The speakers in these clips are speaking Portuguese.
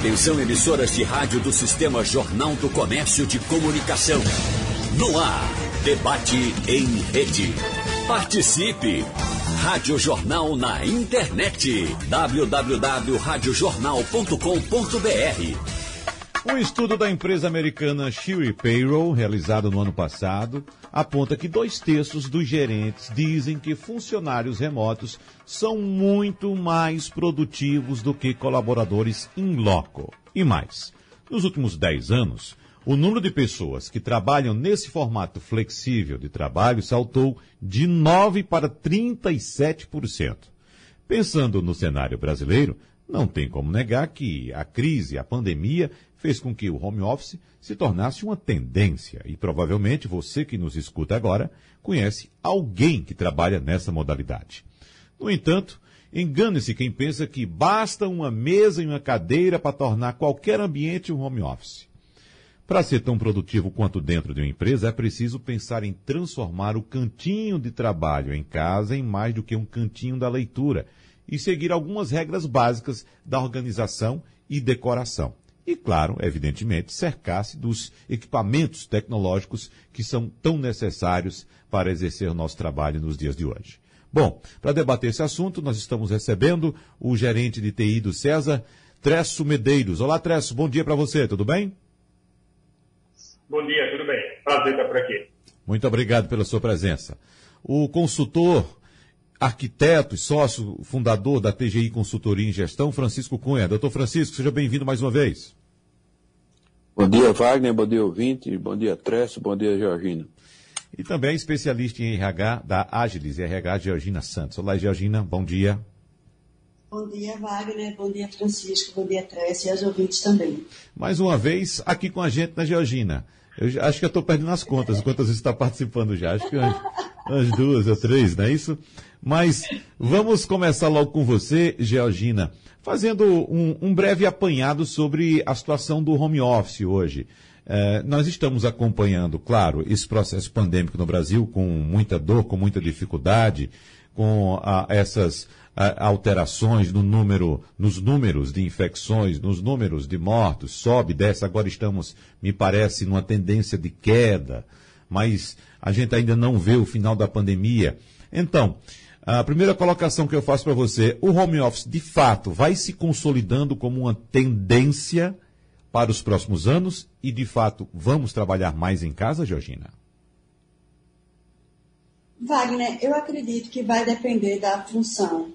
Atenção emissoras de rádio do Sistema Jornal do Comércio de Comunicação. No ar, debate em rede. Participe! Rádio Jornal na internet. www.radiojornal.com.br Um estudo da empresa americana Shiri Payroll, realizado no ano passado, aponta que dois terços dos gerentes dizem que funcionários remotos são muito mais produtivos do que colaboradores in loco. E mais, nos últimos 10 anos, o número de pessoas que trabalham nesse formato flexível de trabalho saltou de 9% para 37%. Pensando no cenário brasileiro, não tem como negar que a crise, a pandemia, fez com que o home office se tornasse uma tendência. E provavelmente você que nos escuta agora conhece alguém que trabalha nessa modalidade. No entanto, engane-se quem pensa que basta uma mesa e uma cadeira para tornar qualquer ambiente um home office. Para ser tão produtivo quanto dentro de uma empresa, é preciso pensar em transformar o cantinho de trabalho em casa em mais do que um cantinho da leitura e seguir algumas regras básicas da organização e decoração. E, claro, evidentemente, cercar-se dos equipamentos tecnológicos que são tão necessários para exercer o nosso trabalho nos dias de hoje. Bom, para debater esse assunto, nós estamos recebendo o gerente de TI do César, Tresso Medeiros. Olá, Tresso, bom dia para você, tudo bem? Bom dia, tudo bem? Prazer estar por aqui. Muito obrigado pela sua presença. O consultor, arquiteto e sócio fundador da TGI Consultoria em Gestão, Francisco Cunha. Doutor Francisco, seja bem-vindo mais uma vez. Bom dia, Wagner. Bom dia, ouvinte. Bom dia, Tresso. Bom dia, Georgina. E também especialista em RH da Agilis, RH Georgina Santos. Olá, Georgina. Bom dia. Bom dia, Wagner. Bom dia, Francisco. Bom dia, Tresso e aos ouvintes também. Mais uma vez, aqui com a gente na Georgina. Eu acho que eu estou perdendo as contas, quantas vezes está participando já. Acho que umas, umas, duas ou três, não é isso? Mas vamos começar logo com você, Georgina, fazendo um, um breve apanhado sobre a situação do home office hoje. É, nós estamos acompanhando, claro, esse processo pandêmico no Brasil com muita dor, com muita dificuldade, com a, essas alterações no número, nos números de infecções, nos números de mortos, sobe, desce. Agora estamos, me parece, numa tendência de queda, mas a gente ainda não vê o final da pandemia. Então, a primeira colocação que eu faço para você, o home office de fato vai se consolidando como uma tendência para os próximos anos e de fato vamos trabalhar mais em casa, Georgina? Wagner, eu acredito que vai depender da função.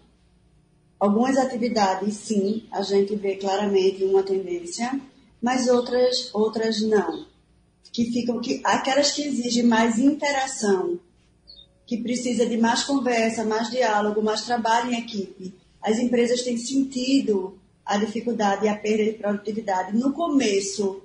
Algumas atividades, sim, a gente vê claramente uma tendência, mas outras, outras não. Que ficam, que, aquelas que exigem mais interação, que precisa de mais conversa, mais diálogo, mais trabalho em equipe. As empresas têm sentido a dificuldade e a perda de produtividade. No começo,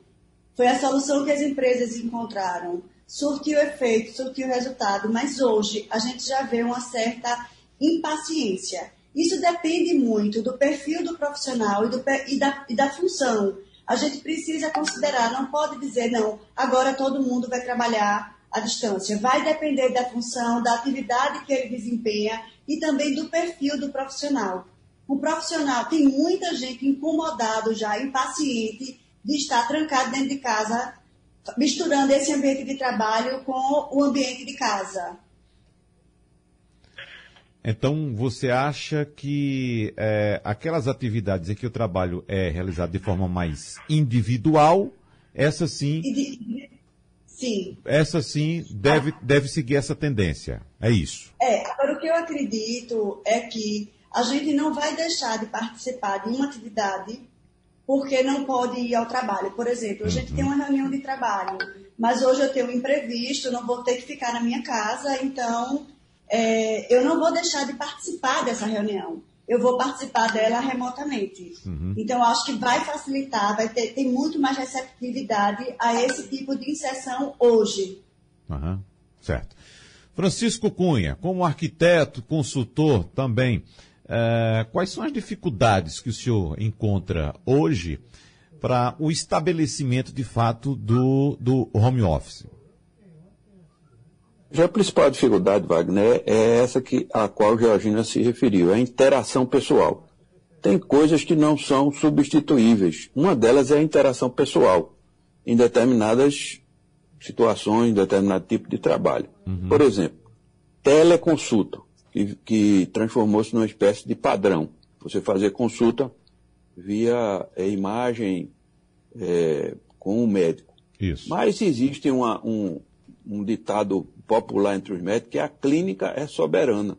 foi a solução que as empresas encontraram. Surtiu efeito, surtiu resultado, mas hoje a gente já vê uma certa impaciência. Isso depende muito do perfil do profissional e, do, e, da, e da função. A gente precisa considerar, não pode dizer, não, agora todo mundo vai trabalhar à distância. Vai depender da função, da atividade que ele desempenha e também do perfil do profissional. O profissional tem muita gente incomodado já, impaciente de estar trancado dentro de casa, misturando esse ambiente de trabalho com o ambiente de casa. Então, você acha que é, aquelas atividades em que o trabalho é realizado de forma mais individual, essa sim. Sim. Essa sim deve, deve seguir essa tendência. É isso. É, agora o que eu acredito é que a gente não vai deixar de participar de uma atividade porque não pode ir ao trabalho. Por exemplo, a gente uhum. tem uma reunião de trabalho, mas hoje eu tenho um imprevisto, não vou ter que ficar na minha casa, então é, eu não vou deixar de participar dessa reunião. Eu vou participar dela remotamente. Uhum. Então, acho que vai facilitar, vai ter tem muito mais receptividade a esse tipo de inserção hoje. Uhum. Certo. Francisco Cunha, como arquiteto, consultor também, é, quais são as dificuldades que o senhor encontra hoje para o estabelecimento de fato do, do home office? Já a principal dificuldade, Wagner, é essa que, a qual Georgina se referiu, é a interação pessoal. tem coisas que não são substituíveis. Uma delas é a interação pessoal em determinadas situações, em determinado tipo de trabalho. Uhum. Por exemplo, teleconsulta, que, que transformou-se numa espécie de padrão. Você fazer consulta via é, imagem é, com o médico. Isso. Mas existe uma, um, um ditado popular entre os médicos que a clínica é soberana.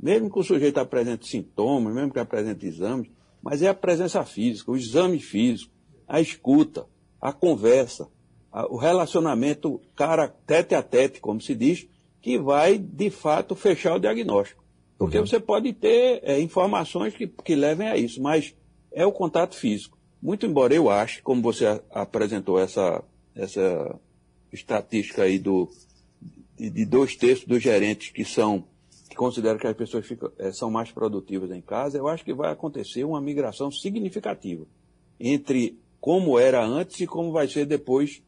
Mesmo que o sujeito apresente sintomas, mesmo que apresente exames, mas é a presença física, o exame físico, a escuta, a conversa, a, o relacionamento cara tete a tete, como se diz, que vai, de fato, fechar o diagnóstico. Porque uhum. você pode ter é, informações que, que levem a isso, mas é o contato físico. Muito embora eu ache, como você apresentou essa, essa estatística aí do, de, dois terços dos gerentes que são que consideram que as pessoas ficam, é, são mais produtivas em casa, eu acho que vai acontecer uma migração significativa entre como era antes e como vai ser depois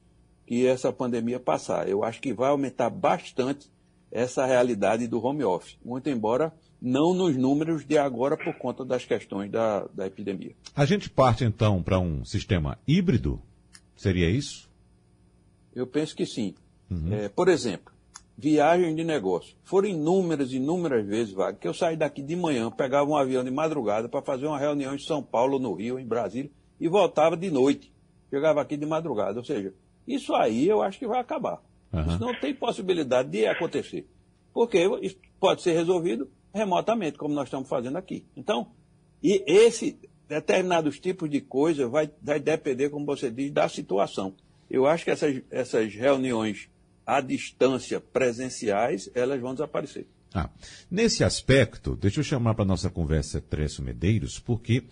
que essa pandemia passar. Eu acho que vai aumentar bastante essa realidade do home office, muito embora não nos números de agora por conta das questões da, da epidemia. A gente parte então para um sistema híbrido? Seria isso? Eu penso que sim. Uhum. É, por exemplo, viagem de negócio. Foram inúmeras, inúmeras vezes, Wagner, que eu saí daqui de manhã, pegava um avião de madrugada para fazer uma reunião em São Paulo, no Rio, em Brasília, e voltava de noite. Chegava aqui de madrugada. Ou seja, isso aí eu acho que vai acabar. Uhum. Isso não tem possibilidade de acontecer. Porque isso pode ser resolvido remotamente, como nós estamos fazendo aqui. Então, e esse determinados tipos de coisa vai, vai depender, como você diz, da situação. Eu acho que essas, essas reuniões à distância presenciais, elas vão desaparecer. Ah, nesse aspecto, deixa eu chamar para nossa conversa Tresso Medeiros, porque,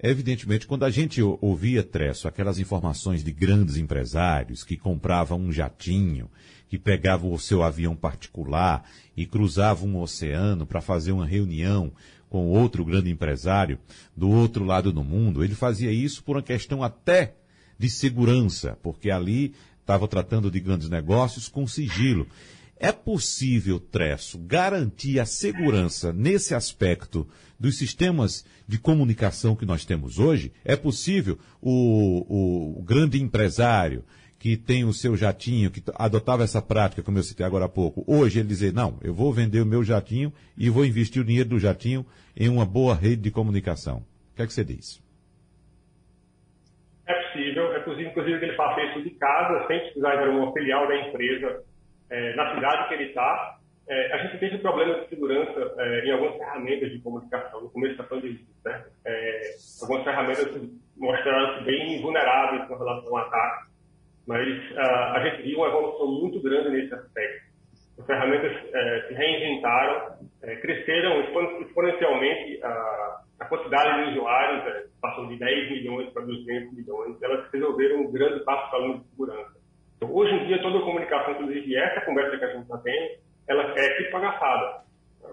evidentemente, quando a gente ouvia Tresso, aquelas informações de grandes empresários que compravam um jatinho, que pegavam o seu avião particular e cruzavam um oceano para fazer uma reunião com outro grande empresário do outro lado do mundo, ele fazia isso por uma questão até de segurança, porque ali estava tratando de grandes negócios com sigilo. É possível, Tresso, garantir a segurança nesse aspecto dos sistemas de comunicação que nós temos hoje? É possível o, o, grande empresário que tem o seu jatinho, que adotava essa prática, como eu citei agora há pouco, hoje ele dizer, não, eu vou vender o meu jatinho e vou investir o dinheiro do jatinho em uma boa rede de comunicação. O que é que você diz? É é possível, inclusive, que ele faça isso de casa, sem precisar ir uma filial da empresa é, na cidade que ele está. É, a gente tem esse problema de segurança é, em algumas ferramentas de comunicação, no começo da pandemia. Né? É, algumas ferramentas mostraram-se bem vulneráveis com relação ao ataque mas uh, a gente viu uma evolução muito grande nesse aspecto. As ferramentas uh, se reinventaram, uh, cresceram exponencialmente a, a quantidade de usuários, passou de 10 milhões para 200 milhões, elas resolveram um grande passo para a de segurança. Então, hoje em dia, toda a comunicação, inclusive essa conversa que a gente está tendo, ela é criptografada.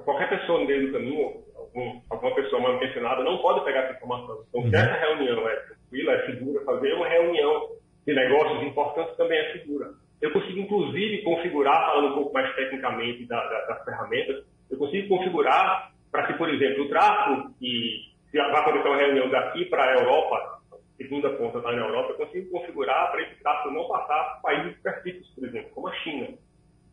Qualquer pessoa no meio do caminho, algum, alguma pessoa mal intencionada, não pode pegar essa informação. Então, se uhum. essa reunião é tranquila, é segura, fazer uma reunião de negócios importantes também é segura. Eu consigo, inclusive, configurar, falando um pouco mais tecnicamente da, da, das ferramentas, eu consigo configurar para que, por exemplo, o tráfego, e se vai acontecer uma reunião daqui para a Europa, segunda ponta está na Europa, eu consigo configurar para esse tráfego não passar por países específicos, por exemplo, como a China.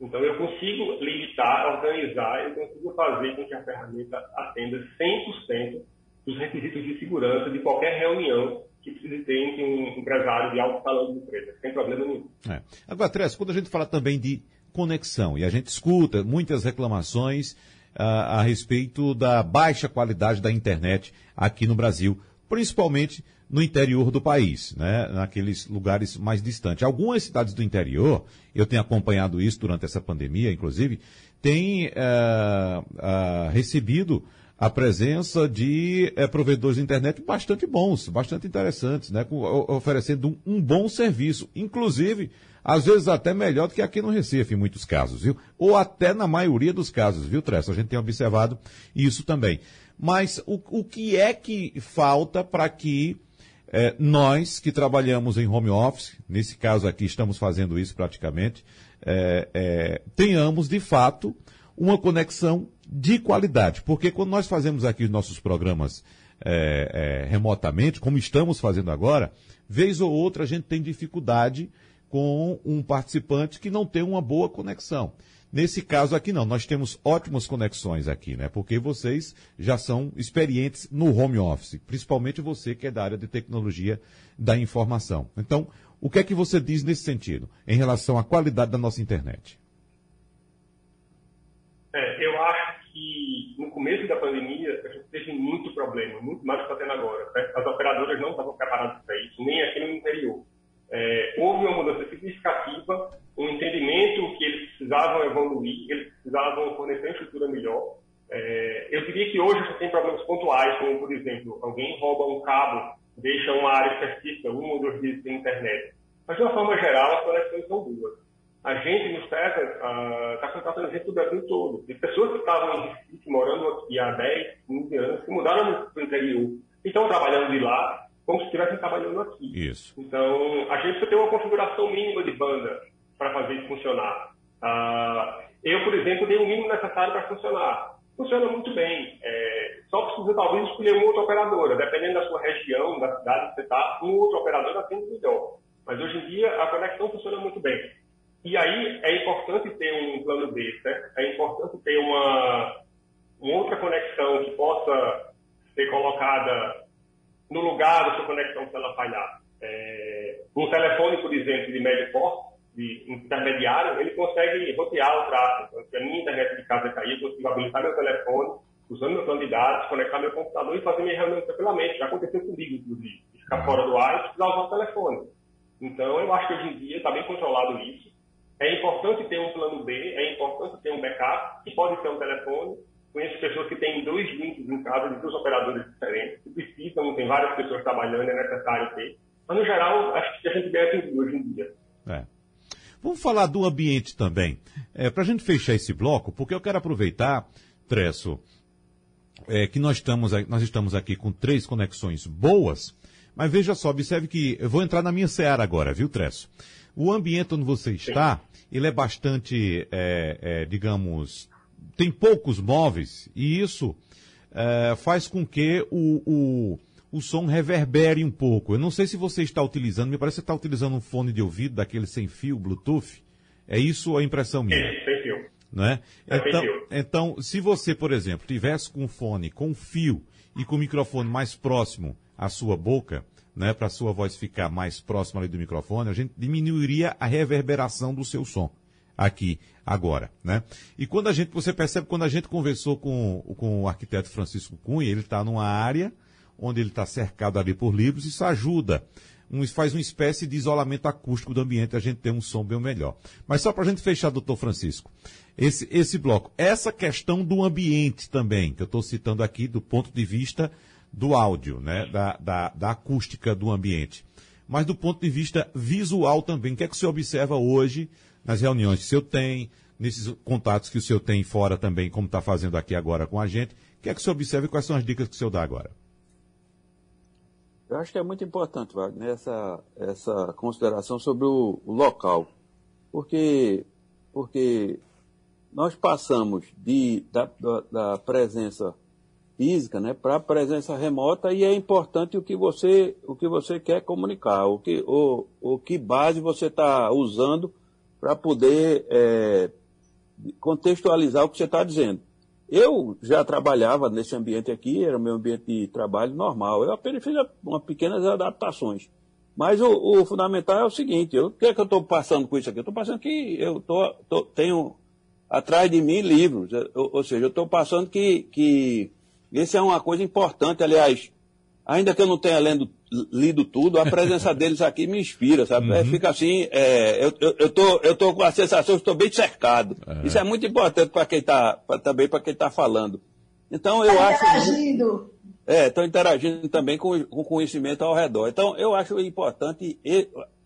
Então, eu consigo limitar, organizar, eu consigo fazer com que a ferramenta atenda 100% dos requisitos de segurança de qualquer reunião que precise ter entre um empresário de alto talão de empresa, sem problema nenhum. É. Agora, Tress, quando a gente fala também de conexão, e a gente escuta muitas reclamações uh, a respeito da baixa qualidade da internet aqui no Brasil, principalmente no interior do país, né, naqueles lugares mais distantes. Algumas cidades do interior, eu tenho acompanhado isso durante essa pandemia, inclusive, têm uh, uh, recebido a presença de é, provedores de internet bastante bons, bastante interessantes, né? Com, oferecendo um, um, bom serviço, inclusive, às vezes até melhor do que aqui no Recife, em muitos casos, viu? Ou até na maioria dos casos, viu, Tressa? A gente tem observado isso também. Mas o, o que é que falta para que é, nós que trabalhamos em home office, nesse caso aqui estamos fazendo isso praticamente, é, tenhamos de fato uma conexão de qualidade. Porque quando nós fazemos aqui os nossos programas é, é, remotamente, como estamos fazendo agora, vez ou outra a gente tem dificuldade com um participante que não tem uma boa conexão. Nesse caso aqui não, nós temos ótimas conexões aqui, né? Porque vocês já são experientes no home office, principalmente você que é da área de tecnologia da informação. Então, o que é que você diz nesse sentido, em relação à qualidade da nossa internet? É, eu acho que no começo da pandemia a gente teve muito problema, muito mais do que está tendo agora. Né? As operadoras não estavam preparadas para isso, nem aqui no interior. É, houve uma mudança significativa, um entendimento que eles precisavam evoluir, eles precisavam fornecer uma estrutura melhor. É, eu diria que hoje você tem problemas pontuais, como, por exemplo, alguém rouba um cabo, deixa uma área específica, um ou dois dias sem internet. Mas, de uma forma geral, as conexões são boas. A gente, nos pesa, está uh, contratando gente do Brasil todo. De pessoas que estavam em Recife, morando aqui há 10, 15 anos, que mudaram para o interior e estão trabalhando de lá, como se estivessem trabalhando aqui. Isso. Então, a gente precisa ter uma configuração mínima de banda para fazer isso funcionar. Uh, eu, por exemplo, dei o mínimo necessário para funcionar. Funciona muito bem. É, só precisa, talvez, escolher uma outra operadora. Dependendo da sua região, da cidade que você está, um outro operador atende melhor. Mas, hoje em dia, a conexão funciona muito bem. E aí, é importante ter um plano B, certo? É importante ter uma, uma outra conexão que possa ser colocada no lugar da sua conexão se ela falhar. É, um telefone, por exemplo, de médio porte, de intermediário, ele consegue rotear o tráfego. Então, se a minha internet de casa cair, eu consigo habilitar meu telefone, usando meu plano de dados, conectar meu computador e fazer minha reunião tranquilamente. Já aconteceu comigo, inclusive. Ficar fora do ar e precisar usar o telefone. Então, eu acho que hoje em dia está bem controlado isso. É importante ter um plano B, é importante ter um backup, que pode ser um telefone, Conheço pessoas que têm dois links em casa de duas operadores diferentes, que precisam, tem várias pessoas trabalhando, é necessário ter. Mas, no geral, acho que a gente deve ter hoje em dia. É. Vamos falar do ambiente também. É, Para a gente fechar esse bloco, porque eu quero aproveitar, Tresso, é, que nós estamos, nós estamos aqui com três conexões boas, mas veja só, observe que eu vou entrar na minha seara agora, viu, Tresso? O ambiente onde você está, ele é bastante, é, é, digamos, tem poucos móveis e isso é, faz com que o, o, o som reverbere um pouco. Eu não sei se você está utilizando, me parece que você está utilizando um fone de ouvido daquele sem fio, Bluetooth. É isso a impressão minha? É, sem fio. Não é? é então, então, se você, por exemplo, tivesse com um fone com fio e com o microfone mais próximo à sua boca, né, para sua voz ficar mais próxima ali do microfone, a gente diminuiria a reverberação do seu som aqui agora, né? E quando a gente, você percebe quando a gente conversou com, com o arquiteto Francisco Cunha, ele está numa área onde ele está cercado ali por livros, isso ajuda. Um, faz uma espécie de isolamento acústico do ambiente, a gente tem um som bem melhor. Mas só para a gente fechar, doutor Francisco, esse, esse bloco, essa questão do ambiente também, que eu estou citando aqui do ponto de vista do áudio, né, da, da, da acústica do ambiente, mas do ponto de vista visual também, o que é que você observa hoje nas reuniões que o senhor tem, nesses contatos que o senhor tem fora também, como está fazendo aqui agora com a gente. O que é que senhor observa e quais são as dicas que o senhor dá agora? Eu acho que é muito importante, Wagner, essa, essa consideração sobre o, o local. Porque, porque nós passamos de, da, da, da presença física né, para presença remota e é importante o que você, o que você quer comunicar, o que, o, o que base você está usando para poder é, contextualizar o que você está dizendo. Eu já trabalhava nesse ambiente aqui, era o meu ambiente de trabalho normal. Eu apenas fiz uma pequenas adaptações. Mas o, o fundamental é o seguinte, eu, o que é que eu estou passando com isso aqui? Eu estou passando que eu tô, tô, tenho atrás de mim livros, ou, ou seja, eu estou passando que, que isso é uma coisa importante, aliás, ainda que eu não tenha lendo, lido tudo, a presença deles aqui me inspira, sabe? É, uhum. fica assim, é, eu, eu, eu, tô, eu tô com a sensação que estou bem cercado. Uhum. Isso é muito importante para quem está, também para quem está falando. Então eu tá acho. Interagindo. É, estão interagindo também com, com conhecimento ao redor. Então eu acho importante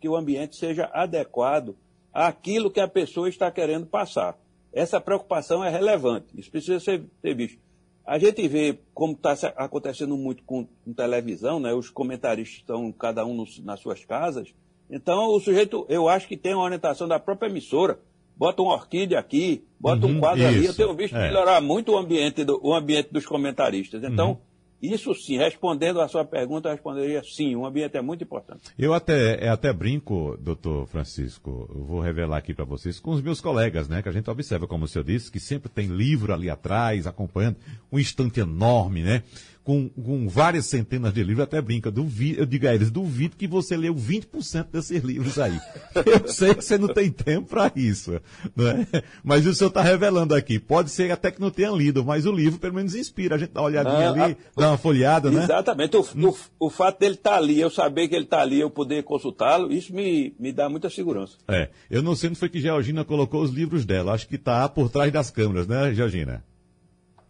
que o ambiente seja adequado àquilo que a pessoa está querendo passar. Essa preocupação é relevante. Isso precisa ser, ser visto. A gente vê como está acontecendo muito com, com, televisão, né? Os comentaristas estão cada um nos, nas suas casas. Então o sujeito, eu acho que tem uma orientação da própria emissora. Bota uma orquídea aqui, bota uhum, um quadro isso, ali. Eu tenho visto é. melhorar muito o ambiente, do, o ambiente dos comentaristas. Então, uhum. Isso sim, respondendo a sua pergunta, eu responderia sim, um ambiente é muito importante. Eu até, é, até brinco, doutor Francisco, eu vou revelar aqui para vocês, com os meus colegas, né, que a gente observa, como o senhor disse, que sempre tem livro ali atrás, acompanhando, um estante enorme, né? Com, com várias centenas de livros, até brinca, duvido, eu digo a eles, duvido que você leu 20% desses livros aí. Eu sei que você não tem tempo para isso, né? mas o senhor está revelando aqui. Pode ser até que não tenha lido, mas o livro pelo menos inspira. A gente dá uma olhadinha ah, ali, a... dá uma folhada, né? Exatamente. O, o, o fato dele estar tá ali, eu saber que ele está ali, eu poder consultá-lo, isso me, me dá muita segurança. É. Eu não sei onde foi que Georgina colocou os livros dela. Acho que está por trás das câmeras, né, Georgina?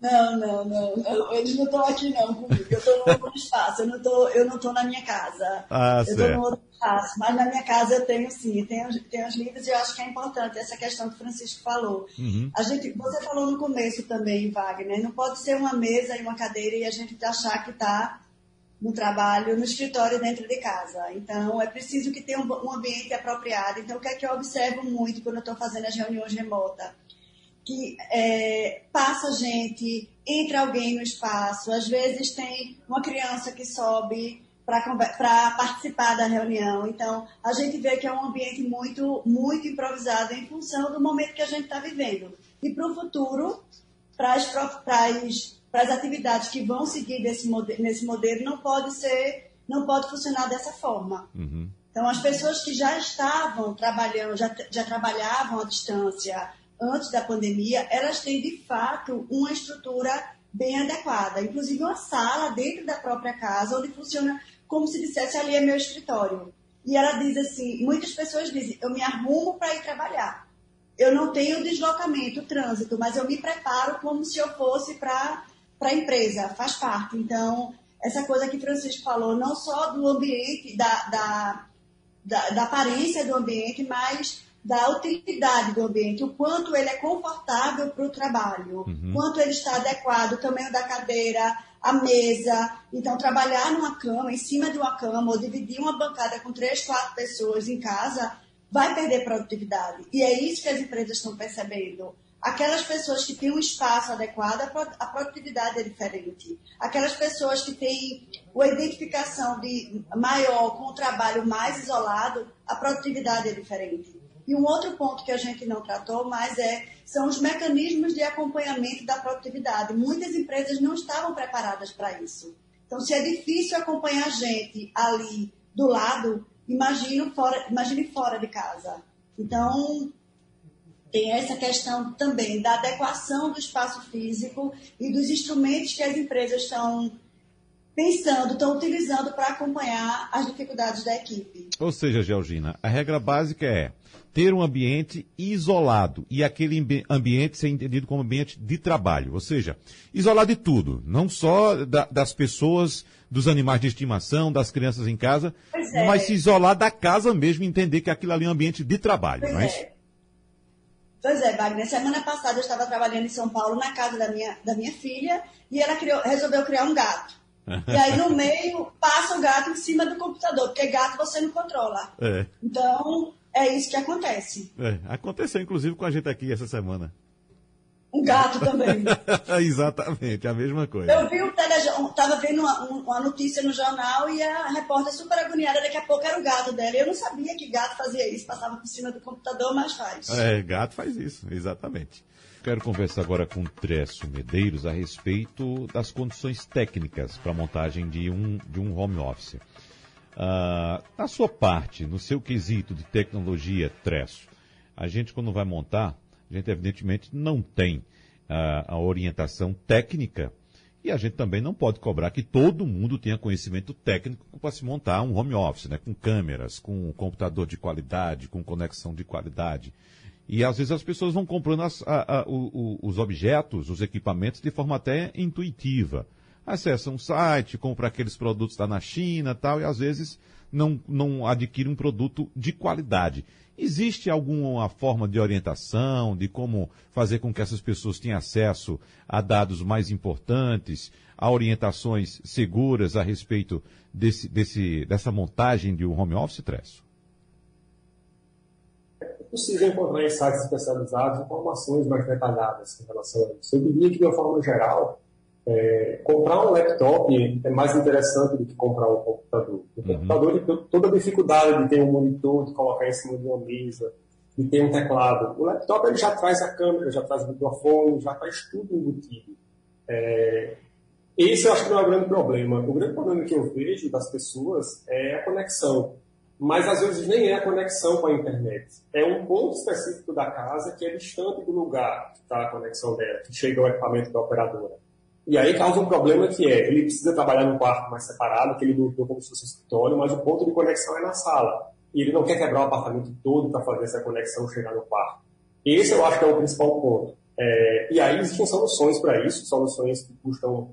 Não, não, não, não. Eles não estão aqui não comigo. Eu estou no outro espaço. Eu não estou, eu não estou na minha casa. Ah, eu estou no outro espaço. Mas na minha casa eu tenho sim, tenho, tenho os livros e eu acho que é importante essa questão que o Francisco falou. Uhum. A gente, você falou no começo também, Wagner. Não pode ser uma mesa e uma cadeira e a gente achar que está no trabalho, no escritório dentro de casa. Então, é preciso que tenha um, um ambiente apropriado. Então, o que é que eu observo muito quando eu estou fazendo as reuniões remotas? Que é, passa gente, entra alguém no espaço, às vezes tem uma criança que sobe para participar da reunião. Então, a gente vê que é um ambiente muito, muito improvisado em função do momento que a gente está vivendo. E para o futuro, para as atividades que vão seguir desse, nesse modelo, não pode ser, não pode funcionar dessa forma. Uhum. Então, as pessoas que já estavam trabalhando, já, já trabalhavam à distância, antes da pandemia, elas têm de fato uma estrutura bem adequada, inclusive uma sala dentro da própria casa, onde funciona como se dissesse ali é meu escritório. E ela diz assim: muitas pessoas dizem, eu me arrumo para ir trabalhar. Eu não tenho deslocamento, trânsito, mas eu me preparo como se eu fosse para a empresa, faz parte. Então, essa coisa que Francisco falou, não só do ambiente, da, da, da, da aparência do ambiente, mas da utilidade do ambiente, o quanto ele é confortável para o trabalho, uhum. quanto ele está adequado, o tamanho da cadeira, a mesa. Então, trabalhar numa cama, em cima de uma cama, ou dividir uma bancada com três, quatro pessoas em casa, vai perder produtividade. E é isso que as empresas estão percebendo. Aquelas pessoas que têm um espaço adequado, a produtividade é diferente. Aquelas pessoas que têm uma identificação de maior com o trabalho mais isolado, a produtividade é diferente. E um outro ponto que a gente não tratou, mas é, são os mecanismos de acompanhamento da produtividade. Muitas empresas não estavam preparadas para isso. Então, se é difícil acompanhar a gente ali do lado, imagine fora, imagine fora de casa. Então, tem essa questão também da adequação do espaço físico e dos instrumentos que as empresas estão pensando, estão utilizando para acompanhar as dificuldades da equipe. Ou seja, Georgina, a regra básica é ter um ambiente isolado e aquele ambiente ser entendido como ambiente de trabalho, ou seja, isolado de tudo, não só da, das pessoas, dos animais de estimação, das crianças em casa, é. mas se isolar da casa mesmo, entender que aquilo ali é um ambiente de trabalho, pois não é, é. Pois é, Wagner. Semana passada eu estava trabalhando em São Paulo na casa da minha, da minha filha e ela criou, resolveu criar um gato. E aí no meio passa o gato em cima do computador, porque gato você não controla. É. Então, é isso que acontece. É, aconteceu inclusive com a gente aqui essa semana. Um gato também. Exatamente, a mesma coisa. Eu vi o telejornal, estava vendo uma, uma, notícia no jornal e a repórter super agoniada, daqui a pouco era o gato dela. Eu não sabia que gato fazia isso, passava por cima do computador, mas faz. É, gato faz isso, exatamente. Quero conversar agora com o Tresso Medeiros a respeito das condições técnicas para a montagem de um, de um home office. Uh, na sua parte, no seu quesito de tecnologia, Tresso, a gente quando vai montar, a gente evidentemente não tem uh, a orientação técnica e a gente também não pode cobrar que todo mundo tenha conhecimento técnico para se montar um home office, né? com câmeras, com computador de qualidade, com conexão de qualidade. E às vezes as pessoas vão comprando as, a, a, o, o, os objetos, os equipamentos de forma até intuitiva acessa um site, compra aqueles produtos lá na China tal, e às vezes não, não adquire um produto de qualidade. Existe alguma forma de orientação, de como fazer com que essas pessoas tenham acesso a dados mais importantes, a orientações seguras a respeito desse, desse, dessa montagem de um home office, Tresso? É possível encontrar em sites especializados informações mais detalhadas em relação a isso. Eu diria que, de uma forma geral, É, comprar um laptop é mais interessante do que comprar um computador. O uhum. computador, toda a dificuldade de ter um monitor, de colocar em cima de uma mesa, de ter um teclado. O laptop ele já traz a câmera, já traz o microfone, já traz tudo embutido. É, esse eu acho que não é o grande problema. O grande problema que eu vejo das pessoas é a conexão. Mas às vezes nem é a conexão com a internet. É um ponto específico da casa que é distante do lugar que está a conexão dela, que chega ao equipamento da operadora. E aí causa um problema que é, ele precisa trabalhar num quarto mais separado, que ele montou como se fosse escritório, mas o ponto de conexão é na sala. E ele não quer quebrar o apartamento todo para fazer essa conexão chegar no quarto. Esse eu acho que é o principal ponto. É, e aí existem soluções para isso, soluções que custam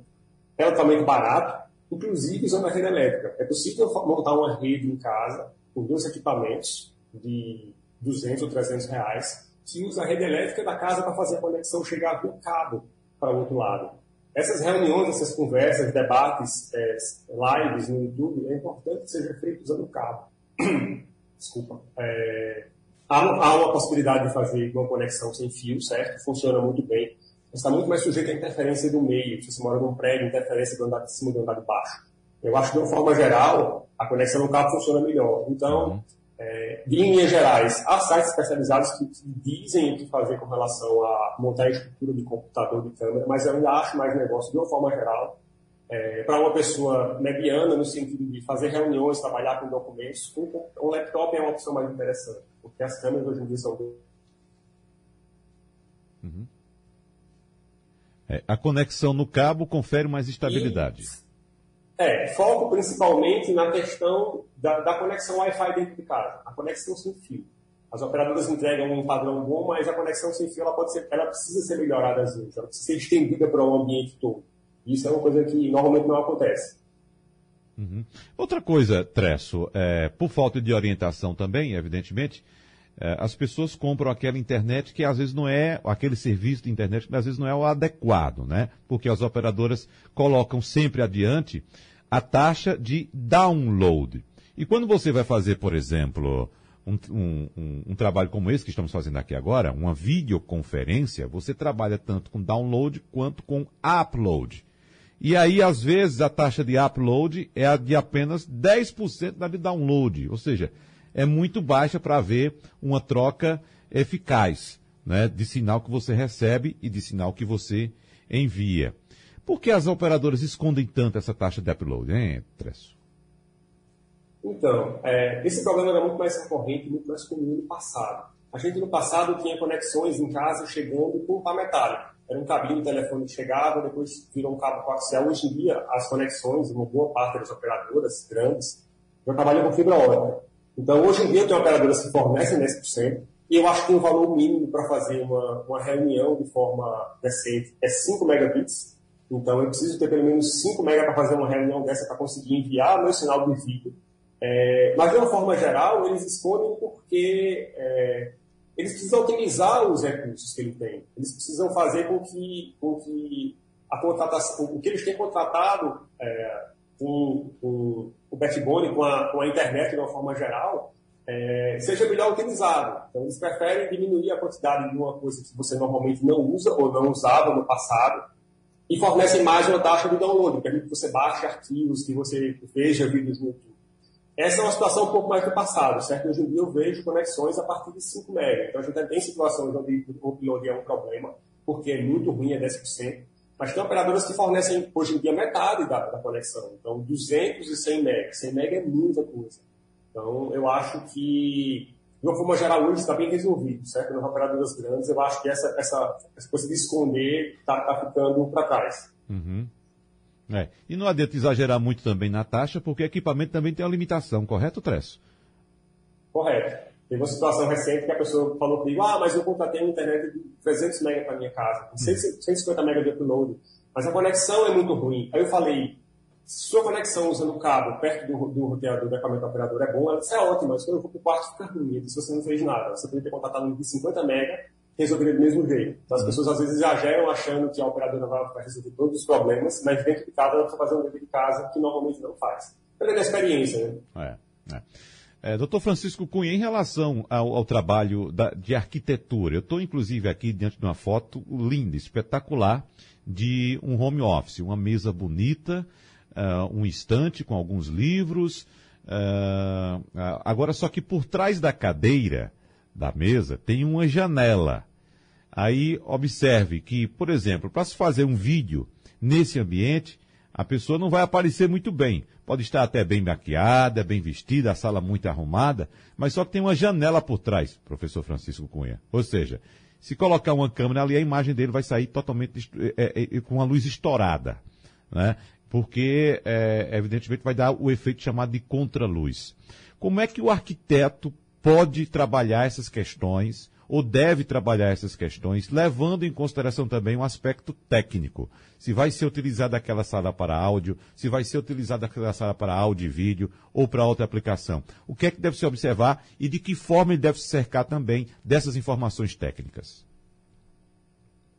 relativamente barato, inclusive usando a rede elétrica. É possível montar uma rede em casa com dois equipamentos de 200 ou 300 reais que usa a rede elétrica da casa para fazer a conexão chegar do cabo para o outro lado. Essas reuniões, essas conversas, debates, é, lives no YouTube, é importante que seja feito usando o cabo. Desculpa. É, há, há, uma possibilidade de fazer uma conexão sem fio, certo? Funciona muito bem. Mas está muito mais sujeito à interferência do meio. Se você mora num prédio, interferência do andar de cima do andar de baixo. Eu acho que, de uma forma geral, a conexão no cabo funciona melhor. Então, uhum. É, de linhas gerais, há sites especializados que dizem o que fazer com relação a montar a estrutura de computador de câmera, mas eu ainda acho mais negócio, de uma forma geral, é, para uma pessoa mediana, no sentido de fazer reuniões, trabalhar com documentos, um, um laptop é uma opção mais interessante, porque as câmeras hoje em dia são. Uhum. É, a conexão no cabo confere mais estabilidade. E é, foco principalmente na questão da, da conexão Wi-Fi dentro de casa, a conexão sem fio. As operadoras entregam um padrão bom, mas a conexão sem fio ela pode ser, ela precisa ser melhorada às vezes, ela precisa ser estendida para o ambiente todo. Isso é uma coisa que normalmente não acontece. Uhum. Outra coisa, Tresso, é, por falta de orientação também, evidentemente, as pessoas compram aquela internet que às vezes não é, aquele serviço de internet que às vezes não é o adequado, né? Porque as operadoras colocam sempre adiante a taxa de download. E quando você vai fazer, por exemplo, um, um, um, um, trabalho como esse que estamos fazendo aqui agora, uma videoconferência, você trabalha tanto com download quanto com upload. E aí, às vezes, a taxa de upload é a de apenas 10% da de download. Ou seja, é muito baixa para haver uma troca eficaz né, de sinal que você recebe e de sinal que você envia. Por que as operadoras escondem tanto essa taxa de upload, hein, Tresso? Então, é, esse problema era muito mais recorrente, muito mais comum no passado. A gente no passado tinha conexões em casa chegando com pá metálico. Era um cabinho de telefone que chegava, depois virou um cabo coaxial. Hoje em dia, as conexões, uma boa parte das operadoras grandes, já trabalham com fibra ótica. Então, hoje em dia, tem operadoras que fornecem 10%, e eu acho que o valor mínimo para fazer uma, uma reunião de forma decente é 5 megabits, então, eu preciso ter pelo menos 5 MB para fazer uma reunião dessa para conseguir enviar meu sinal de vídeo. É, mas, de uma forma geral, eles escolhem porque é, eles precisam otimizar os recursos que ele tem. Eles precisam fazer com que, com que a contratação, o que eles têm contratado é, com, com, o backbone, com a, com a internet de uma forma geral, é, seja melhor utilizado. Então, eles preferem diminuir a quantidade de uma coisa que você normalmente não usa ou não usava no passado e fornecem mais uma taxa de download, permite que você baixe arquivos, que você veja vídeos no YouTube. Essa é uma situação um pouco mais do passado, certo? Hoje em dia eu vejo conexões a partir de 5 MB. Então a gente tem situações onde o upload é um problema, porque é muito ruim, é 10%. Mas tem operadoras que fornecem hoje em dia metade da, da conexão. Então 200 e 100 MB. 100 MB é muita coisa. Então eu acho que de uma forma geral, hoje está bem resolvido, certo? Nas operadoras grandes, eu acho que essa, essa, essa coisa de esconder está tá ficando para trás. Uhum. É. E não adianta exagerar muito também na taxa, porque equipamento também tem uma limitação, correto, Tresso? Correto. Teve uma situação recente que a pessoa falou comigo, ah, mas eu contratei uma internet de 300 MB para minha casa, 150 MB de upload, mas a conexão é muito ruim. Aí eu falei, sua conexão usando cabo perto do, do roteador do equipamento operador é bom, isso é ótimo, mas quando eu vou para o quarto fica ruim. Se você não fez nada, você poderia ter contratado de 50 mega, resolveria do mesmo jeito. Então as pessoas às vezes exageram achando que a operadora vai resolver todos os problemas, mas dentro de casa ela precisa fazer um dever de casa que normalmente não faz. Perdendo a experiência, né? É, é. É, doutor Francisco Cunha, em relação ao, ao trabalho da, de arquitetura, eu estou inclusive aqui diante de uma foto linda, espetacular, de um home office, uma mesa bonita, uh, um estante com alguns livros. Uh, agora, só que por trás da cadeira da mesa tem uma janela. Aí observe que, por exemplo, para se fazer um vídeo nesse ambiente, a pessoa não vai aparecer muito bem. Pode estar até bem maquiada, bem vestida, a sala muito arrumada, mas só que tem uma janela por trás, professor Francisco Cunha. Ou seja, se colocar uma câmera ali, a imagem dele vai sair totalmente é, é, com a luz estourada. Né? Porque, é, evidentemente, vai dar o efeito chamado de contraluz. Como é que o arquiteto pode trabalhar essas questões, ou deve trabalhar essas questões, levando em consideração também um aspecto técnico. Se vai ser utilizada aquela sala para áudio, se vai ser utilizada aquela sala para áudio e vídeo, ou para outra aplicação. O que é que deve se observar e de que forma ele deve se cercar também dessas informações técnicas?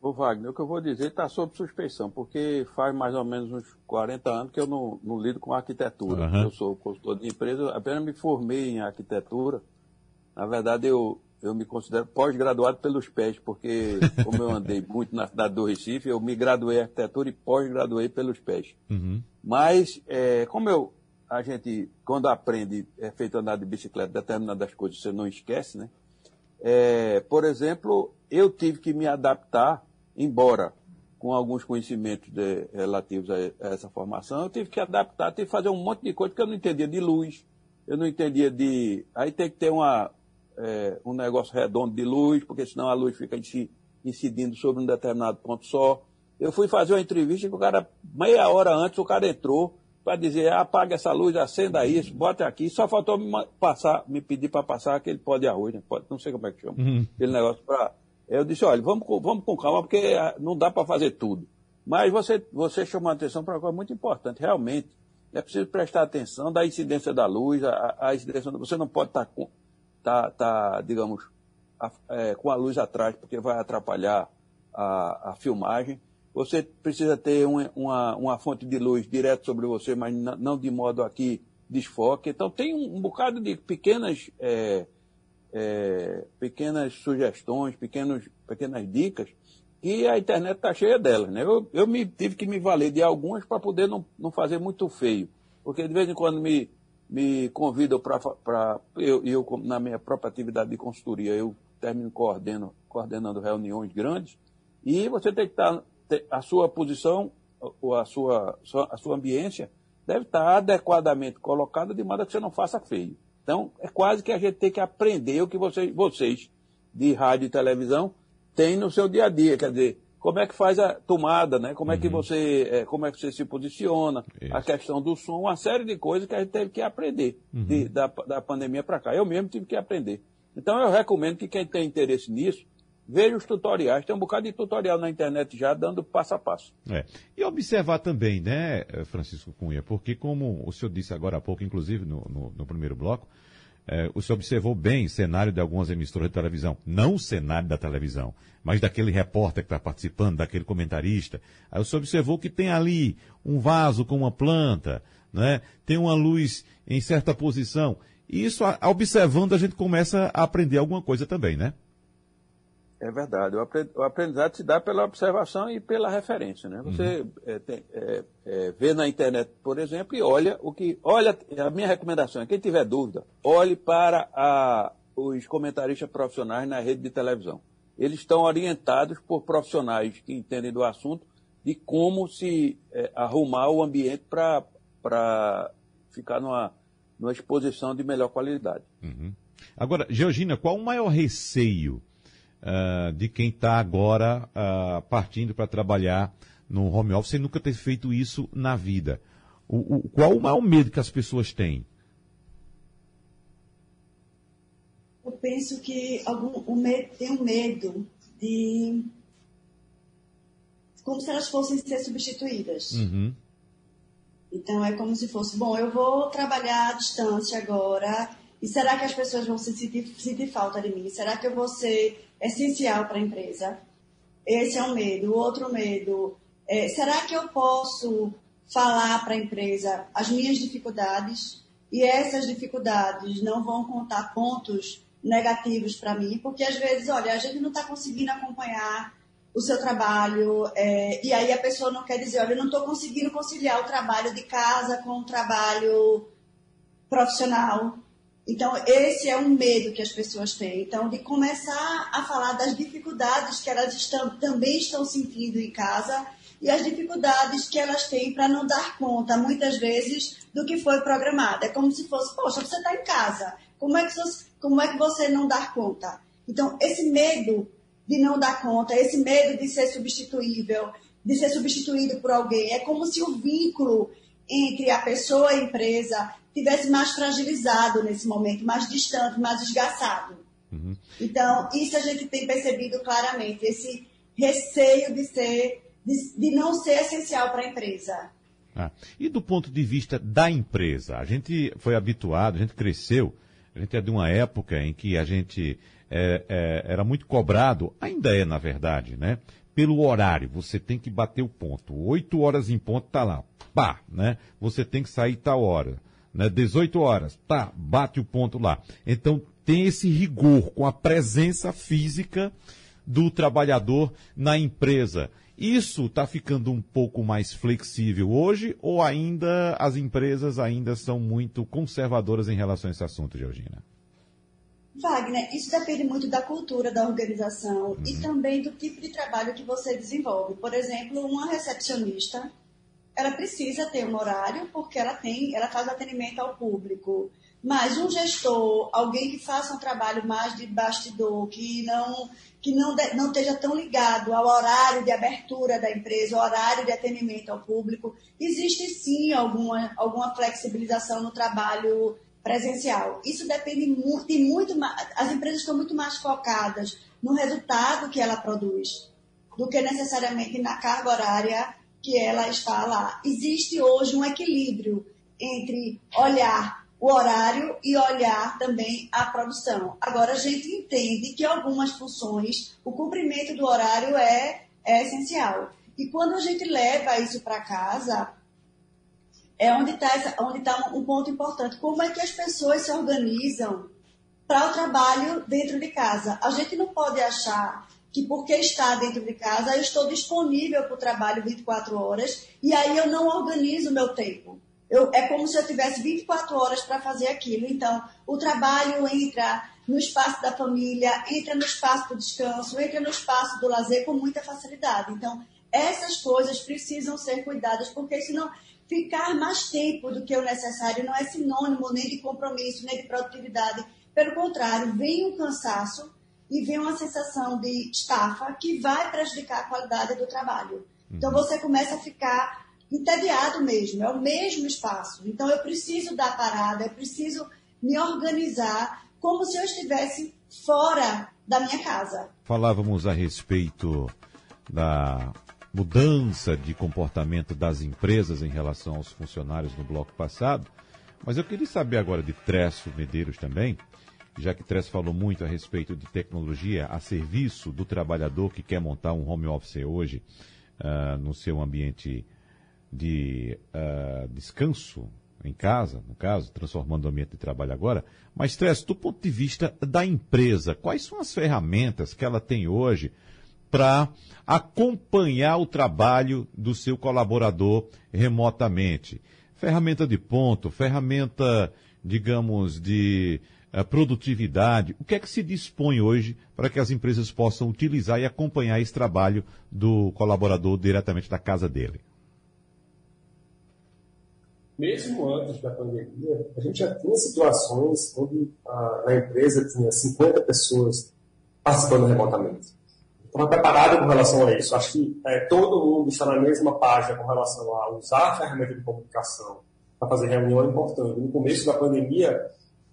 Ô Wagner, o que eu vou dizer está sob suspeição, porque faz mais ou menos uns 40 anos que eu não, não lido com arquitetura. Uhum. Eu sou consultor de empresa, apenas me formei em arquitetura na verdade, eu, eu me considero pós-graduado pelos pés, porque como eu andei muito na cidade do Recife, eu me graduei em arquitetura e pós-graduei pelos pés. Uhum. Mas, é, como eu, a gente, quando aprende, é feito andar de bicicleta, determinadas coisas você não esquece, né? É, por exemplo, eu tive que me adaptar, embora com alguns conhecimentos de, relativos a, a, essa formação, eu tive que adaptar, tive que fazer um monte de coisa que eu não entendia de luz, eu não entendia de. Aí tem que ter uma, é, um negócio redondo de luz, porque senão a luz fica incidindo sobre um determinado ponto só. Eu fui fazer uma entrevista que o cara, meia hora antes, o cara entrou para dizer, apaga essa luz, acenda isso, bota aqui. Só faltou me passar, me pedir para passar aquele pó de arroz, né? Pode, não sei como é que chama. Uhum. Aquele negócio para. Eu disse, olha, vamos, vamos com calma, porque ah, não dá para fazer tudo. Mas você, você chamou a atenção para uma coisa muito importante. Realmente, é preciso prestar atenção da incidência da luz, a, a incidência. Você não pode estar tá tá, digamos, a, é, com a luz atrás, porque vai atrapalhar a, a filmagem. Você precisa ter um, uma, uma fonte de luz direto sobre você, mas não de modo aqui desfoque. Então tem um, um bocado de pequenas, é, é, pequenas sugestões, pequenos, pequenas dicas, e a internet está cheia delas. Né? Eu, eu me, tive que me valer de algumas para poder não, não fazer muito feio. Porque de vez em quando me, me convidam para. Eu, eu, na minha própria atividade de consultoria, eu termino coordeno, coordenando reuniões grandes, e você tem que estar. A sua posição, ou a sua, a sua ambiência, deve estar adequadamente colocada de modo que você não faça feio. Então, é quase que a gente tem que aprender o que vocês, vocês de rádio e televisão têm no seu dia a dia. Quer dizer, como é que faz a tomada, né? Como é que uhum. você, é, como é que você se posiciona, Isso. a questão do som, uma série de coisas que a gente teve que aprender uhum. de, da, da pandemia para cá. Eu mesmo tive que aprender. Então eu recomendo que quem tem interesse nisso, veja os tutoriais. Tem um bocado de tutorial na internet já dando passo a passo. É. E observar também, né, Francisco Cunha, porque como o senhor disse agora há pouco, inclusive no, no, no primeiro bloco, é, senhor observou bem o cenário de algumas emissoras de televisão. Não o cenário da televisão, mas daquele repórter que está participando, daquele comentarista. Aí senhor observou que tem ali um vaso com uma planta, né? tem uma luz em certa posição. E isso, observando, a gente começa a aprender alguma coisa também, né? É verdade. O aprendizado se dá pela observação e pela referência. Né? Você uhum. é, tem, é, é, vê na internet, por exemplo, e olha o que. Olha, a minha recomendação é quem tiver dúvida, olhe para a, os comentaristas profissionais na rede de televisão. Eles estão orientados por profissionais que entendem do assunto de como se é, arrumar o ambiente para ficar numa, numa exposição de melhor qualidade. Uhum. Agora, Georgina, qual o maior receio? Uh, de quem está agora uh, partindo para trabalhar no home office sem nunca ter feito isso na vida. O, o, qual o maior medo que as pessoas têm? Eu penso que algum, o medo, tem um medo de. como se elas fossem ser substituídas. Uhum. Então é como se fosse, bom, eu vou trabalhar à distância agora, e será que as pessoas vão sentir, sentir falta de mim? Será que eu vou ser essencial para a empresa. Esse é um medo. O outro medo é, será que eu posso falar para a empresa as minhas dificuldades? e essas dificuldades não vão contar pontos negativos para mim, porque às vezes, olha, a gente não está conseguindo acompanhar o seu trabalho, é, e aí a pessoa não quer dizer, olha, eu não estou conseguindo conciliar o trabalho de casa com o trabalho profissional. Então, esse é um medo que as pessoas têm. Então, de começar a falar das dificuldades que elas estão, também estão sentindo em casa e as dificuldades que elas têm para não dar conta, muitas vezes, do que foi programado. É como se fosse, poxa, você está em casa, como é, que você, como é que você não dá conta? Então, esse medo de não dar conta, esse medo de ser substituível, de ser substituído por alguém, é como se o vínculo entre a pessoa e a empresa tivesse mais fragilizado nesse momento, mais distante, mais desgastado. Uhum. Então, isso a gente tem percebido claramente, esse receio de ser de, de não ser essencial para a empresa. Ah, e do ponto de vista da empresa, a gente foi habituado, a gente cresceu, a gente é de uma época em que a gente é, é, era muito cobrado, ainda é na verdade, né? Pelo horário, você tem que bater o ponto. Oito horas em ponto tá lá, pá, né? Você tem que sair tal hora, né? 18 horas, tá, bate o ponto lá. Então tem esse rigor com a presença física do trabalhador na empresa. Isso está ficando um pouco mais flexível hoje ou ainda as empresas ainda são muito conservadoras em relação a esse assunto, Georgina? Wagner, isso depende muito da cultura da organização e também do tipo de trabalho que você desenvolve. Por exemplo, uma recepcionista, ela precisa ter um horário porque ela tem, ela faz atendimento ao público. Mas um gestor, alguém que faça um trabalho mais de bastidor, que não que não, de, não esteja tão ligado ao horário de abertura da empresa, ao horário de atendimento ao público, existe sim alguma, alguma flexibilização no trabalho presencial. Isso depende muito, muito as empresas estão muito mais focadas no resultado que ela produz do que necessariamente na carga horária que ela está lá. Existe hoje um equilíbrio entre olhar o horário e olhar também a produção. Agora, a gente entende que algumas funções, o cumprimento do horário é, é essencial. E quando a gente leva isso para casa, é onde está onde tá um ponto importante. Como é que as pessoas se organizam para o trabalho dentro de casa? A gente não pode achar que porque está dentro de casa, eu estou disponível para o trabalho 24 horas e aí eu não organizo meu tempo. Eu, é como se eu tivesse 24 horas para fazer aquilo. Então, o trabalho entra no espaço da família, entra no espaço do descanso, entra no espaço do lazer com muita facilidade. Então, essas coisas precisam ser cuidadas, porque senão ficar mais tempo do que o necessário não é sinônimo nem de compromisso, nem de produtividade. Pelo contrário, vem um cansaço e vem uma sensação de estafa que vai prejudicar a qualidade do trabalho. Então, uhum. você começa a ficar entediado mesmo, é o mesmo espaço. Então eu preciso dar parada, eu preciso me organizar como se eu estivesse fora da minha casa. Falávamos a respeito da mudança de comportamento das empresas em relação aos funcionários no bloco passado, mas eu queria saber agora de Tresso Medeiros também, já que Tresso falou muito a respeito de tecnologia a serviço do trabalhador que quer montar um home office hoje uh, no seu ambiente de uh, descanso em casa, no caso, transformando o ambiente de trabalho agora, mas, Stress, do ponto de vista da empresa, quais são as ferramentas que ela tem hoje para acompanhar o trabalho do seu colaborador remotamente? Ferramenta de ponto, ferramenta, digamos, de uh, produtividade. O que é que se dispõe hoje para que as empresas possam utilizar e acompanhar esse trabalho do colaborador diretamente da casa dele? mesmo antes da pandemia, a gente já tinha situações onde a, a empresa tinha 50 pessoas participando remotamente. Estava preparado com relação a isso. Acho que é, todo mundo está na mesma página com relação a usar a ferramenta de comunicação para fazer reunião é importante. No começo da pandemia,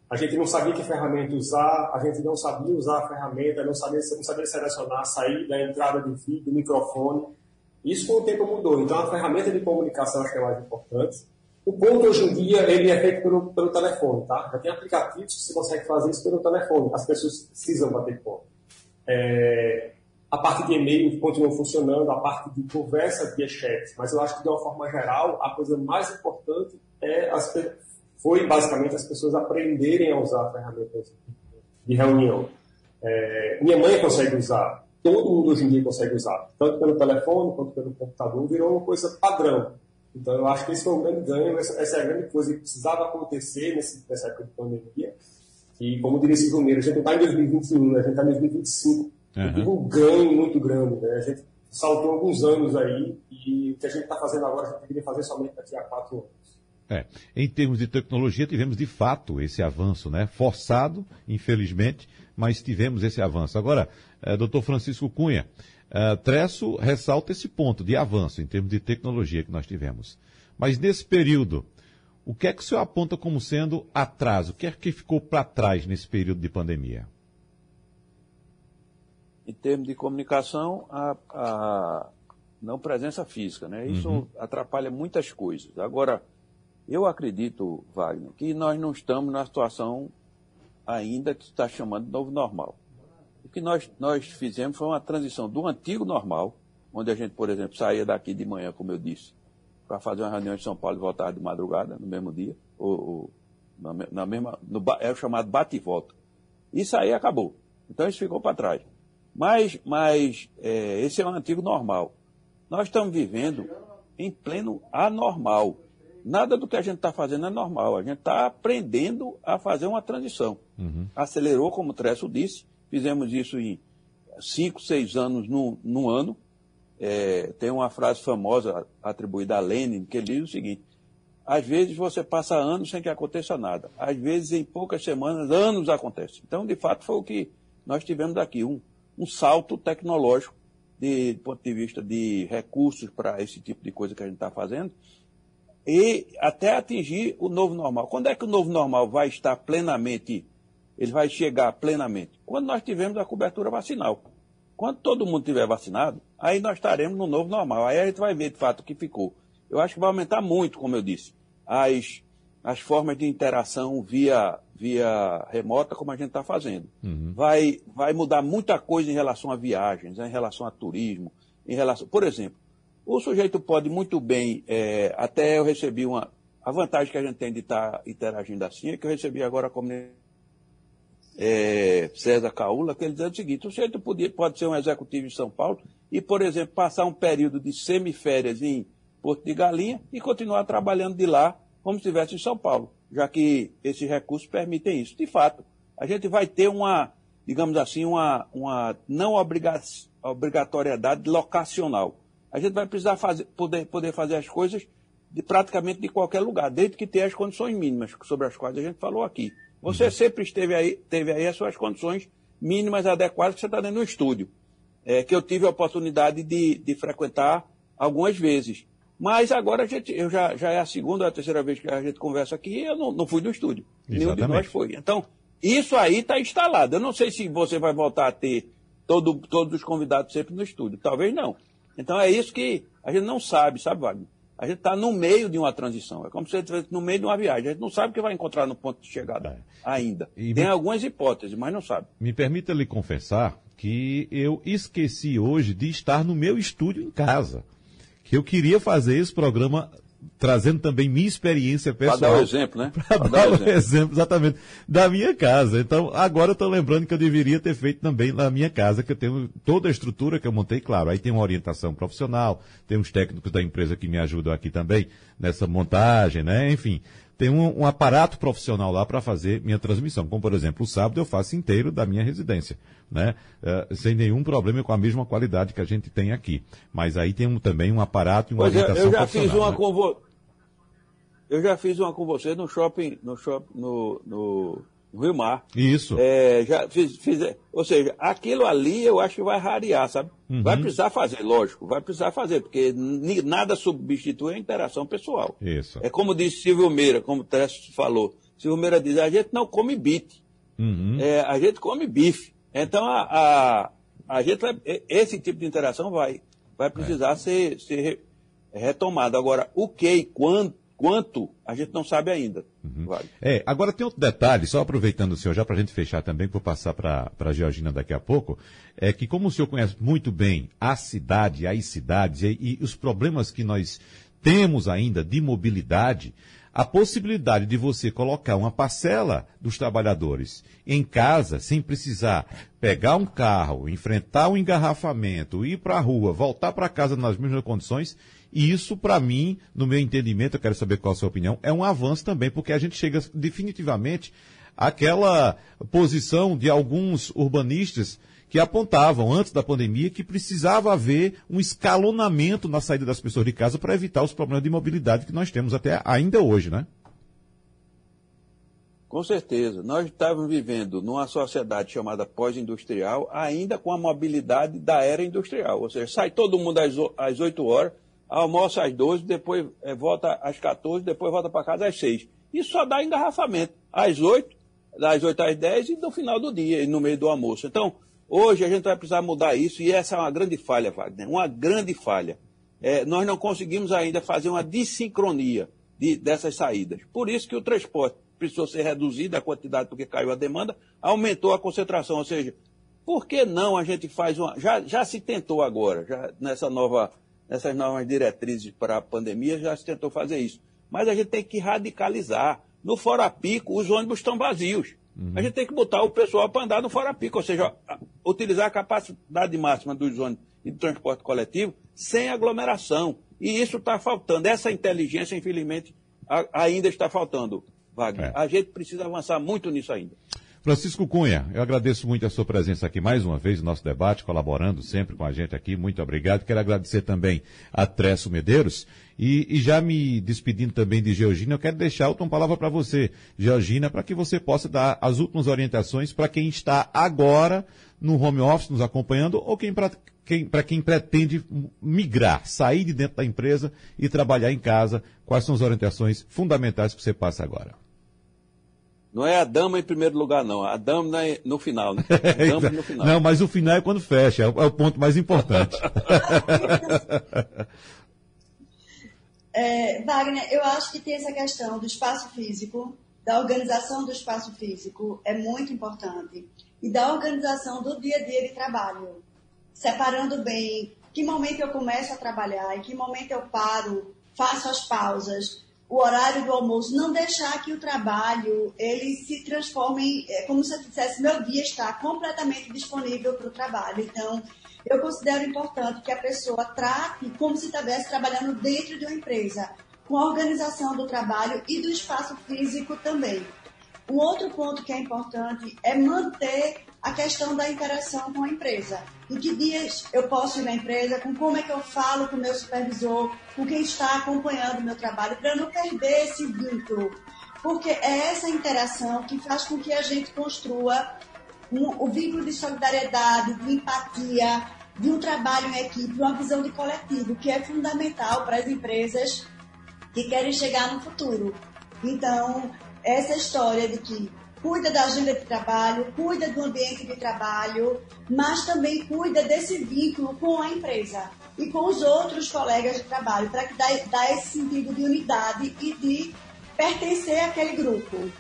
a gente não sabia que ferramenta usar, a gente não sabia usar a ferramenta, não sabia, não sabia selecionar a saída, entrada de vídeo, microfone. Isso com o tempo mudou. Então, a ferramenta de comunicação acho que é mais importante. O ponto hoje em dia ele é feito pelo, pelo telefone, tá? Já tem aplicativos que você consegue fazer isso pelo telefone. As pessoas precisam bater ponto. É, a parte de e-mail continua funcionando, a parte de conversa via chat, mas eu acho que de uma forma geral a coisa mais importante é as, foi basicamente as pessoas aprenderem a usar ferramentas de reunião. É, minha mãe consegue usar, todo mundo hoje em dia consegue usar, tanto pelo telefone quanto pelo computador, virou uma coisa padrão. Então, eu acho que esse foi um grande ganho, essa, essa é a grande coisa que precisava acontecer nesse, nessa época de pandemia. E, como diria Silvio Meira, a gente não está em 2021, né? a gente está em 2025. Uhum. Um ganho muito grande. Né? A gente saltou alguns anos aí e o que a gente está fazendo agora, a gente deveria fazer somente daqui a quatro anos. É, em termos de tecnologia, tivemos de fato esse avanço, né? Forçado, infelizmente, mas tivemos esse avanço. Agora, é, doutor Francisco Cunha, é, Tresso ressalta esse ponto de avanço em termos de tecnologia que nós tivemos. Mas nesse período, o que é que o senhor aponta como sendo atraso? O que é que ficou para trás nesse período de pandemia? Em termos de comunicação, a, a não presença física, né? Isso uhum. atrapalha muitas coisas. Agora, eu acredito, Wagner, que nós não estamos na situação ainda que está chamando de novo normal. O que nós, nós fizemos foi uma transição do antigo normal, onde a gente, por exemplo, saía daqui de manhã, como eu disse, para fazer uma reunião em São Paulo e voltar de madrugada, no mesmo dia, ou, ou na, na, mesma, no, é o chamado bate e volta. Isso aí acabou. Então isso ficou para trás. Mas, mas é, esse é o antigo normal. Nós estamos vivendo em pleno anormal. Nada do que a gente está fazendo é normal. A gente está aprendendo a fazer uma transição. Uhum. Acelerou, como o Tresso disse, fizemos isso em cinco, seis anos no, no ano. É, tem uma frase famosa atribuída a Lenin que ele diz o seguinte: às vezes você passa anos sem que aconteça nada, às vezes em poucas semanas, anos acontece. Então, de fato, foi o que nós tivemos aqui, um, um salto tecnológico de, do ponto de vista de recursos para esse tipo de coisa que a gente está fazendo, e até atingir o novo normal. Quando é que o novo normal vai estar plenamente, ele vai chegar plenamente? Quando nós tivermos a cobertura vacinal. Quando todo mundo tiver vacinado, aí nós estaremos no novo normal. Aí a gente vai ver de fato o que ficou. Eu acho que vai aumentar muito, como eu disse, as, as formas de interação via, via remota, como a gente está fazendo. Uhum. Vai, vai mudar muita coisa em relação a viagens, em relação a turismo, em relação. Por exemplo, o sujeito pode muito bem, é, até eu recebi uma. A vantagem que a gente tem de estar tá interagindo assim é que eu recebi agora a é, César Caula, que ele dizia o seguinte: o sujeito podia, pode ser um executivo em São Paulo e, por exemplo, passar um período de semiférias em Porto de Galinha e continuar trabalhando de lá como se estivesse em São Paulo, já que esses recursos permitem isso. De fato, a gente vai ter uma, digamos assim, uma, uma não obrigatoriedade locacional a gente vai precisar fazer, poder, poder fazer as coisas de praticamente de qualquer lugar, desde que tenha as condições mínimas sobre as quais a gente falou aqui. Você uhum. sempre esteve aí, teve aí as suas condições mínimas adequadas que você está dentro do estúdio, é, que eu tive a oportunidade de, de frequentar algumas vezes. Mas agora a gente, eu já, já é a segunda ou a terceira vez que a gente conversa aqui e eu não, não fui no estúdio. Exatamente. Nenhum de nós foi. Então, isso aí está instalado. Eu não sei se você vai voltar a ter todo, todos os convidados sempre no estúdio. Talvez não. Então é isso que a gente não sabe, sabe, Wagner? A gente está no meio de uma transição. É como se estivesse no meio de uma viagem. A gente não sabe o que vai encontrar no ponto de chegada é. ainda. E Tem me... algumas hipóteses, mas não sabe. Me permita lhe confessar que eu esqueci hoje de estar no meu estúdio em casa. Que eu queria fazer esse programa trazendo também minha experiência pessoal. Para dar o exemplo, né? Para dar o exemplo. exemplo, exatamente, da minha casa. Então, agora eu estou lembrando que eu deveria ter feito também na minha casa, que eu tenho toda a estrutura que eu montei, claro. Aí tem uma orientação profissional, tem uns técnicos da empresa que me ajudam aqui também nessa montagem, né? Enfim, tem um, um aparato profissional lá para fazer minha transmissão. Como, por exemplo, o sábado eu faço inteiro da minha residência, né? Uh, sem nenhum problema com a mesma qualidade que a gente tem aqui. Mas aí tem um, também um aparato e uma pois orientação eu já Fiz uma né? com vo... Eu já fiz uma com você no shopping, no shopping, no, no no Rio Mar. Isso. É, já fiz, fiz, ou seja, aquilo ali eu acho que vai rarear, sabe? Uhum. Vai precisar fazer, lógico, vai precisar fazer, porque nada substitui a interação pessoal. Isso. É como disse Silvio Meira, como o Tess falou. Silvio Meira diz, a gente não come bife, uhum. é, a gente come bife. Então, a, a, a gente vai, esse tipo de interação vai, vai precisar é. ser, ser retomado. Agora, o que e quando Quanto, a gente não sabe ainda. Uhum. Vale. É, agora tem outro detalhe, só aproveitando o senhor já para a gente fechar também, vou passar para a Georgina daqui a pouco, é que como o senhor conhece muito bem a cidade, as cidades e, e os problemas que nós temos ainda de mobilidade, a possibilidade de você colocar uma parcela dos trabalhadores em casa, sem precisar pegar um carro, enfrentar um engarrafamento, ir para a rua, voltar para casa nas mesmas condições, e isso, para mim, no meu entendimento, eu quero saber qual a sua opinião, é um avanço também, porque a gente chega definitivamente àquela posição de alguns urbanistas que apontavam antes da pandemia que precisava haver um escalonamento na saída das pessoas de casa para evitar os problemas de mobilidade que nós temos até ainda hoje, né? Com certeza. Nós estávamos vivendo numa sociedade chamada pós-industrial, ainda com a mobilidade da era industrial. Ou seja, sai todo mundo às 8 horas, almoça às 12, depois é, volta às 14, depois volta para casa às 6. Isso só dá engarrafamento. Às 8, das 8 às 10 e no final do dia, no meio do almoço. Então, Hoje a gente vai precisar mudar isso e essa é uma grande falha, Wagner, uma grande falha. É, nós não conseguimos ainda fazer uma dissincronia de, dessas saídas. Por isso que o transporte precisou ser reduzido, a quantidade porque caiu a demanda, aumentou a concentração. Ou seja, por que não a gente faz uma. Já, já se tentou agora, já nessa nova, nessas novas diretrizes para a pandemia, já se tentou fazer isso. Mas a gente tem que radicalizar. No Fora Pico, os ônibus estão vazios. Uhum. A gente tem que botar o pessoal para andar no fora pico, ou seja, utilizar a capacidade máxima dos ônibus e do transporte coletivo sem aglomeração. E isso está faltando. Essa inteligência, infelizmente, ainda está faltando, Wagner. É. A gente precisa avançar muito nisso ainda. Francisco Cunha, eu agradeço muito a sua presença aqui mais uma vez no nosso debate, colaborando sempre com a gente aqui. Muito obrigado. Quero agradecer também a Tresso Medeiros. E, e já me despedindo também de Georgina, eu quero deixar a última palavra para você, Georgina, para que você possa dar as últimas orientações para quem está agora no home office nos acompanhando ou quem para quem, quem pretende migrar, sair de dentro da empresa e trabalhar em casa. Quais são as orientações fundamentais que você passa agora? Não é a dama em primeiro lugar, não. A dama é no final, né? A dama no final. Não, mas o final é quando fecha, é o, é o ponto mais importante. é, Wagner, eu acho que tem essa questão do espaço físico, da organização do espaço físico, é muito importante. E da organização do dia a dia de trabalho. Separando bem que momento eu começo a trabalhar, em que momento eu paro, faço as pausas o horário do almoço, não deixar que o trabalho ele se transforme é como se eu dissesse, meu dia está completamente disponível para o trabalho. Então, eu considero importante que a pessoa trate como se estivesse trabalhando dentro de uma empresa, com a organização do trabalho e do espaço físico também. Um outro ponto que é importante é manter a questão da interação com a empresa. Em que dias eu posso ir na empresa, com como é que eu falo com o meu supervisor, com quem está acompanhando o meu trabalho, para não perder esse vínculo. Porque é essa interação que faz com que a gente construa um, o vínculo de solidariedade, de empatia, de um trabalho em equipe, uma visão de coletivo, que é fundamental para as empresas que querem chegar no futuro. Então, essa história de que cuida da agenda de trabalho, cuida do ambiente de trabalho, mas também cuida desse vínculo com a empresa e com os outros colegas de trabalho, para que dá, dá esse sentido de unidade e de pertencer àquele grupo.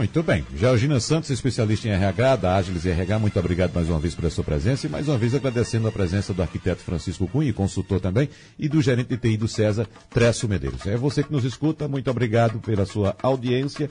Muito bem. Georgina Santos, especialista em RH da Ágiles RH, muito obrigado mais uma vez pela sua presença e mais uma vez agradecendo a presença do arquiteto Francisco Cunha, consultor também, e do gerente de TI do César, Tresso Medeiros. É você que nos escuta, muito obrigado pela sua audiência.